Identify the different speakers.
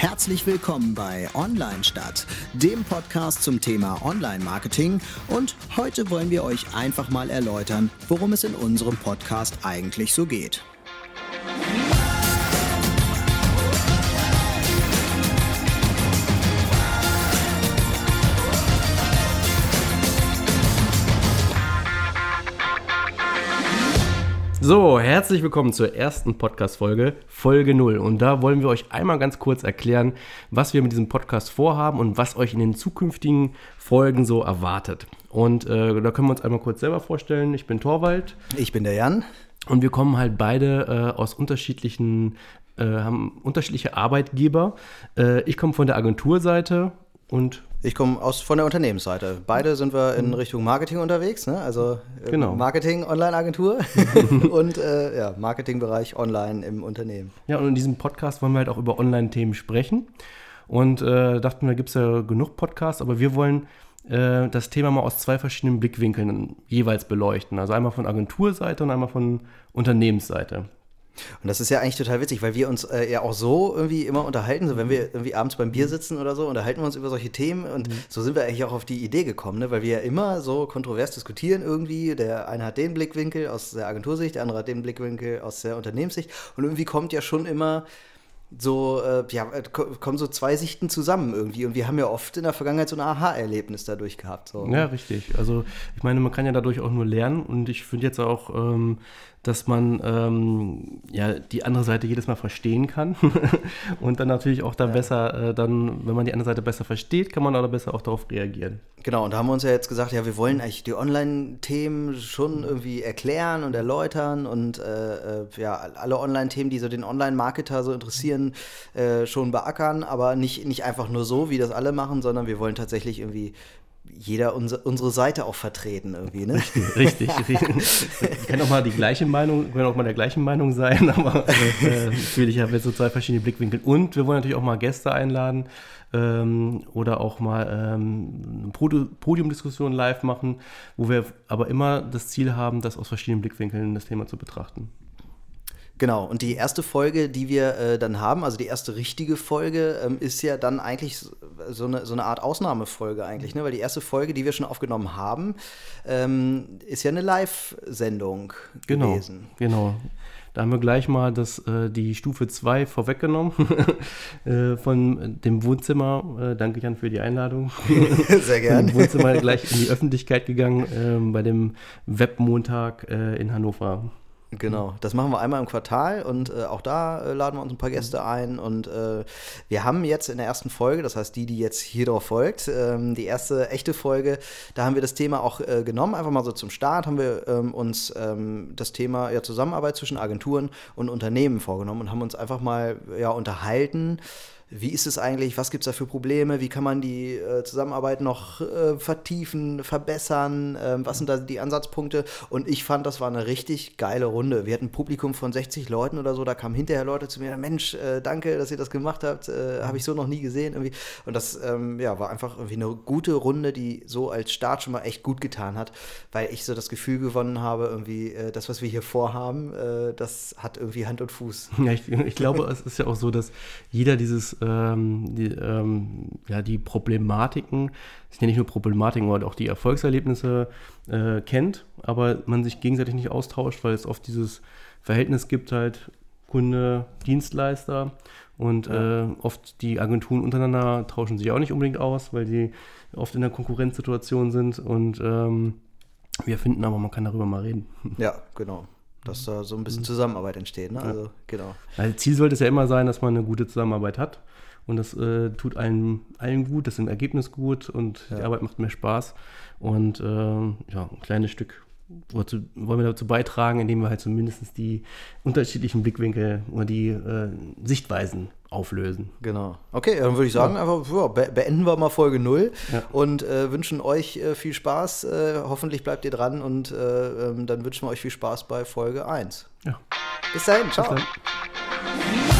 Speaker 1: Herzlich willkommen bei Online Stadt, dem Podcast zum Thema Online-Marketing. Und heute wollen wir euch einfach mal erläutern, worum es in unserem Podcast eigentlich so geht.
Speaker 2: So, herzlich willkommen zur ersten Podcast-Folge, Folge 0. Und da wollen wir euch einmal ganz kurz erklären, was wir mit diesem Podcast vorhaben und was euch in den zukünftigen Folgen so erwartet. Und äh, da können wir uns einmal kurz selber vorstellen. Ich bin Torwald.
Speaker 1: Ich bin der Jan.
Speaker 2: Und wir kommen halt beide äh, aus unterschiedlichen, äh, haben unterschiedliche Arbeitgeber. Äh, ich komme von der Agenturseite und
Speaker 1: ich komme aus von der Unternehmensseite. Beide sind wir in Richtung Marketing unterwegs, ne? Also äh,
Speaker 2: Genau.
Speaker 1: Marketing, Online-Agentur und äh, ja, Marketingbereich online im Unternehmen.
Speaker 2: Ja, und in diesem Podcast wollen wir halt auch über Online-Themen sprechen. Und äh, dachten, da gibt es ja genug Podcasts, aber wir wollen äh, das Thema mal aus zwei verschiedenen Blickwinkeln jeweils beleuchten. Also einmal von Agenturseite und einmal von Unternehmensseite.
Speaker 1: Und das ist ja eigentlich total witzig, weil wir uns äh, ja auch so irgendwie immer unterhalten. So, wenn wir irgendwie abends beim Bier sitzen oder so, unterhalten wir uns über solche Themen. Und so sind wir eigentlich auch auf die Idee gekommen, ne? weil wir ja immer so kontrovers diskutieren irgendwie. Der eine hat den Blickwinkel aus der Agentursicht, der andere hat den Blickwinkel aus der Unternehmenssicht. Und irgendwie kommt ja schon immer so, äh, ja, äh, ko- kommen so zwei Sichten zusammen irgendwie. Und wir haben ja oft in der Vergangenheit so ein Aha-Erlebnis dadurch gehabt. So.
Speaker 2: Ja, richtig. Also ich meine, man kann ja dadurch auch nur lernen und ich finde jetzt auch, ähm, dass man ähm, ja die andere Seite jedes Mal verstehen kann und dann natürlich auch da besser, äh, dann, wenn man die andere Seite besser versteht, kann man auch besser auch darauf reagieren.
Speaker 1: Genau, und da haben wir uns ja jetzt gesagt, ja, wir wollen eigentlich die Online-Themen schon irgendwie erklären und erläutern und äh, äh, ja, alle Online-Themen, die so den Online-Marketer so interessieren, äh, schon beackern, aber nicht, nicht einfach nur so, wie das alle machen, sondern wir wollen tatsächlich irgendwie jeder unser, unsere Seite auch vertreten irgendwie, ne?
Speaker 2: Richtig. Ich kann auch mal die gleiche Meinung, können auch mal der gleichen Meinung sein, aber äh, natürlich haben wir so zwei verschiedene Blickwinkel. Und wir wollen natürlich auch mal Gäste einladen ähm, oder auch mal ähm, eine Podi- Podiumdiskussion live machen, wo wir aber immer das Ziel haben, das aus verschiedenen Blickwinkeln das Thema zu betrachten.
Speaker 1: Genau, und die erste Folge, die wir äh, dann haben, also die erste richtige Folge, ähm, ist ja dann eigentlich so- eine, so eine Art Ausnahmefolge eigentlich, ne? weil die erste Folge, die wir schon aufgenommen haben, ähm, ist ja eine Live-Sendung
Speaker 2: Genau.
Speaker 1: gewesen.
Speaker 2: Genau. Da haben wir gleich mal das, äh, die Stufe 2 vorweggenommen äh, von dem Wohnzimmer. Äh, danke Jan für die Einladung.
Speaker 1: Sehr
Speaker 2: Von
Speaker 1: gern.
Speaker 2: dem Wohnzimmer gleich in die Öffentlichkeit gegangen ähm, bei dem Webmontag äh, in Hannover.
Speaker 1: Genau, das machen wir einmal im Quartal und äh, auch da äh, laden wir uns ein paar Gäste ein und äh, wir haben jetzt in der ersten Folge, das heißt die, die jetzt hier drauf folgt, ähm, die erste echte Folge, da haben wir das Thema auch äh, genommen, einfach mal so zum Start haben wir ähm, uns ähm, das Thema ja, Zusammenarbeit zwischen Agenturen und Unternehmen vorgenommen und haben uns einfach mal ja, unterhalten, wie ist es eigentlich? Was gibt es da für Probleme? Wie kann man die äh, Zusammenarbeit noch äh, vertiefen, verbessern? Ähm, was sind da die Ansatzpunkte? Und ich fand, das war eine richtig geile Runde. Wir hatten ein Publikum von 60 Leuten oder so. Da kamen hinterher Leute zu mir: Mensch, äh, danke, dass ihr das gemacht habt. Äh, Habe ich so noch nie gesehen. Irgendwie. Und das ähm, ja, war einfach irgendwie eine gute Runde, die so als Start schon mal echt gut getan hat, weil ich so das Gefühl gewonnen habe, irgendwie, äh, das, was wir hier vorhaben, äh, das hat irgendwie Hand und Fuß.
Speaker 2: Ja, ich, ich glaube, es ist ja auch so, dass jeder dieses, ähm, die, ähm, ja, die Problematiken, es sind ja nicht nur Problematiken, sondern auch die Erfolgserlebnisse äh, kennt, aber man sich gegenseitig nicht austauscht, weil es oft dieses Verhältnis gibt halt Kunde, Dienstleister und äh, oft die Agenturen untereinander tauschen sich auch nicht unbedingt aus, weil die oft in der Konkurrenzsituation sind und ähm, wir finden aber, man kann darüber mal reden.
Speaker 1: Ja, genau. Dass da so ein
Speaker 2: Mhm.
Speaker 1: bisschen Zusammenarbeit entsteht. Ne? Also, genau.
Speaker 2: Also Ziel sollte es ja immer sein, dass man eine gute Zusammenarbeit hat. Und das äh, tut allen, allen gut, das ist im Ergebnis gut und die Arbeit macht mehr Spaß. Und ähm, ja, ein kleines Stück wozu, wollen wir dazu beitragen, indem wir halt zumindest die unterschiedlichen Blickwinkel oder die äh, Sichtweisen auflösen.
Speaker 1: Genau. Okay, dann würde ich sagen, einfach ja, be beenden wir mal Folge 0
Speaker 2: Ja.
Speaker 1: und äh, wünschen euch äh, viel Spaß. Äh, hoffentlich bleibt ihr dran und äh, ähm, dann wünschen wir euch viel Spaß bei Folge 1.
Speaker 2: Ja.
Speaker 1: Bis dahin, ciao.
Speaker 2: Bis dann.